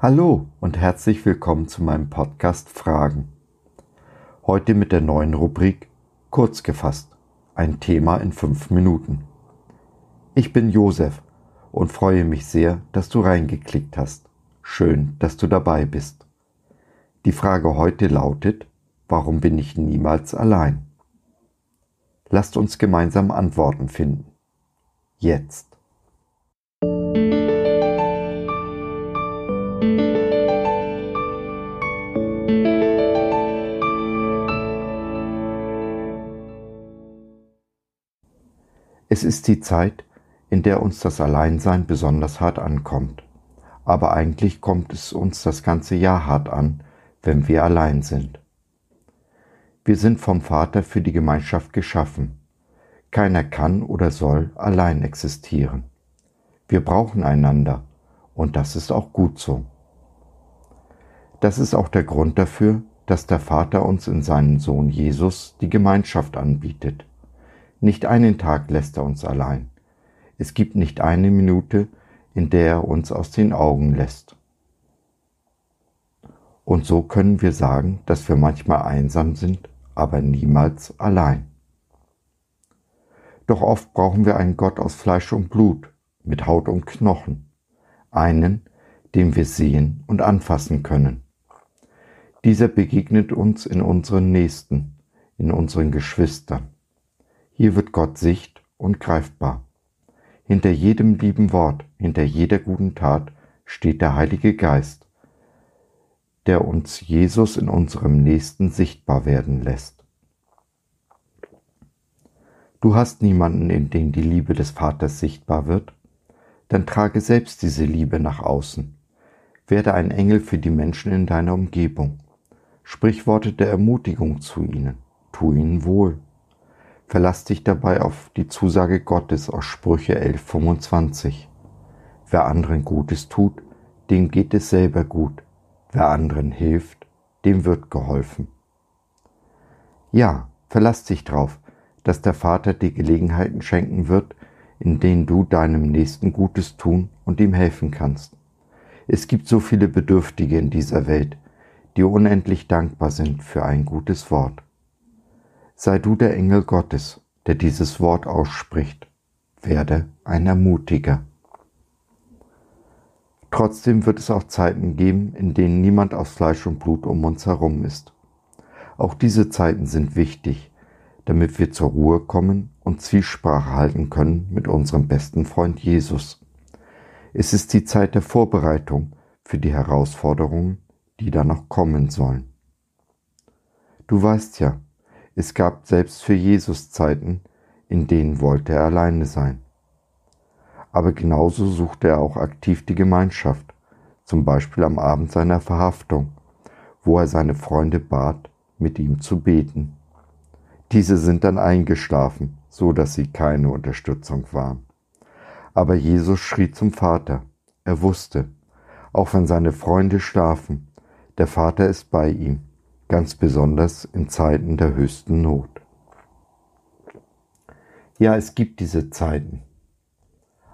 Hallo und herzlich willkommen zu meinem Podcast Fragen. Heute mit der neuen Rubrik Kurz gefasst. Ein Thema in fünf Minuten. Ich bin Josef und freue mich sehr, dass du reingeklickt hast. Schön, dass du dabei bist. Die Frage heute lautet, warum bin ich niemals allein? Lasst uns gemeinsam Antworten finden. Jetzt. Es ist die Zeit, in der uns das Alleinsein besonders hart ankommt. Aber eigentlich kommt es uns das ganze Jahr hart an, wenn wir allein sind. Wir sind vom Vater für die Gemeinschaft geschaffen. Keiner kann oder soll allein existieren. Wir brauchen einander und das ist auch gut so. Das ist auch der Grund dafür, dass der Vater uns in seinem Sohn Jesus die Gemeinschaft anbietet. Nicht einen Tag lässt er uns allein. Es gibt nicht eine Minute, in der er uns aus den Augen lässt. Und so können wir sagen, dass wir manchmal einsam sind, aber niemals allein. Doch oft brauchen wir einen Gott aus Fleisch und Blut, mit Haut und Knochen, einen, den wir sehen und anfassen können. Dieser begegnet uns in unseren Nächsten, in unseren Geschwistern. Hier wird Gott sicht und greifbar. Hinter jedem lieben Wort, hinter jeder guten Tat steht der Heilige Geist, der uns Jesus in unserem Nächsten sichtbar werden lässt. Du hast niemanden, in dem die Liebe des Vaters sichtbar wird? Dann trage selbst diese Liebe nach außen. Werde ein Engel für die Menschen in deiner Umgebung. Sprich Worte der Ermutigung zu ihnen. Tu ihnen wohl. Verlass dich dabei auf die Zusage Gottes aus Sprüche 11.25. Wer anderen Gutes tut, dem geht es selber gut. Wer anderen hilft, dem wird geholfen. Ja, verlass dich drauf, dass der Vater dir Gelegenheiten schenken wird, in denen du deinem Nächsten Gutes tun und ihm helfen kannst. Es gibt so viele Bedürftige in dieser Welt, die unendlich dankbar sind für ein gutes Wort sei du der Engel Gottes, der dieses Wort ausspricht. Werde ein Ermutiger. Trotzdem wird es auch Zeiten geben, in denen niemand aus Fleisch und Blut um uns herum ist. Auch diese Zeiten sind wichtig, damit wir zur Ruhe kommen und Zwiesprache halten können mit unserem besten Freund Jesus. Es ist die Zeit der Vorbereitung für die Herausforderungen, die da noch kommen sollen. Du weißt ja, es gab selbst für Jesus Zeiten, in denen wollte er alleine sein. Aber genauso suchte er auch aktiv die Gemeinschaft, zum Beispiel am Abend seiner Verhaftung, wo er seine Freunde bat, mit ihm zu beten. Diese sind dann eingeschlafen, so dass sie keine Unterstützung waren. Aber Jesus schrie zum Vater. Er wusste, auch wenn seine Freunde schlafen, der Vater ist bei ihm ganz besonders in Zeiten der höchsten Not. Ja, es gibt diese Zeiten,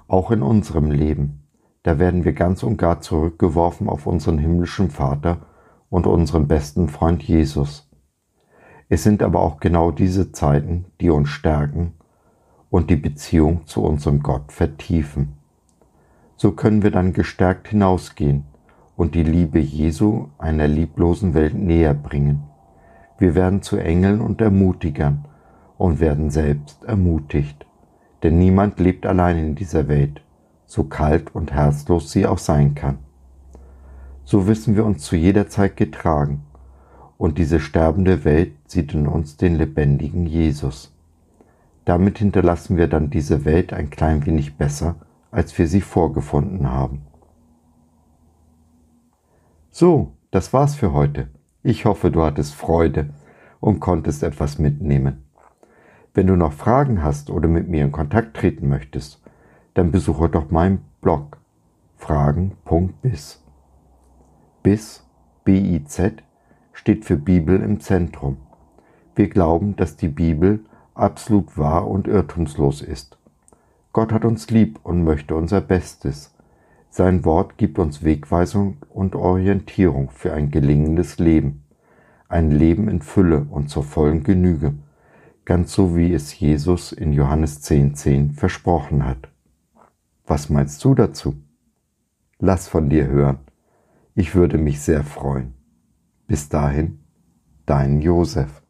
auch in unserem Leben. Da werden wir ganz und gar zurückgeworfen auf unseren himmlischen Vater und unseren besten Freund Jesus. Es sind aber auch genau diese Zeiten, die uns stärken und die Beziehung zu unserem Gott vertiefen. So können wir dann gestärkt hinausgehen und die Liebe Jesu einer lieblosen Welt näher bringen. Wir werden zu Engeln und Ermutigern und werden selbst ermutigt. Denn niemand lebt allein in dieser Welt, so kalt und herzlos sie auch sein kann. So wissen wir uns zu jeder Zeit getragen, und diese sterbende Welt sieht in uns den lebendigen Jesus. Damit hinterlassen wir dann diese Welt ein klein wenig besser, als wir sie vorgefunden haben. So, das war's für heute. Ich hoffe, du hattest Freude und konntest etwas mitnehmen. Wenn du noch Fragen hast oder mit mir in Kontakt treten möchtest, dann besuche doch meinen Blog fragen.biz. Biz, B-I-Z, steht für Bibel im Zentrum. Wir glauben, dass die Bibel absolut wahr und irrtumslos ist. Gott hat uns lieb und möchte unser Bestes. Sein Wort gibt uns Wegweisung und Orientierung für ein gelingendes Leben, ein Leben in Fülle und zur vollen Genüge, ganz so wie es Jesus in Johannes 10.10 10 versprochen hat. Was meinst du dazu? Lass von dir hören. Ich würde mich sehr freuen. Bis dahin, dein Josef.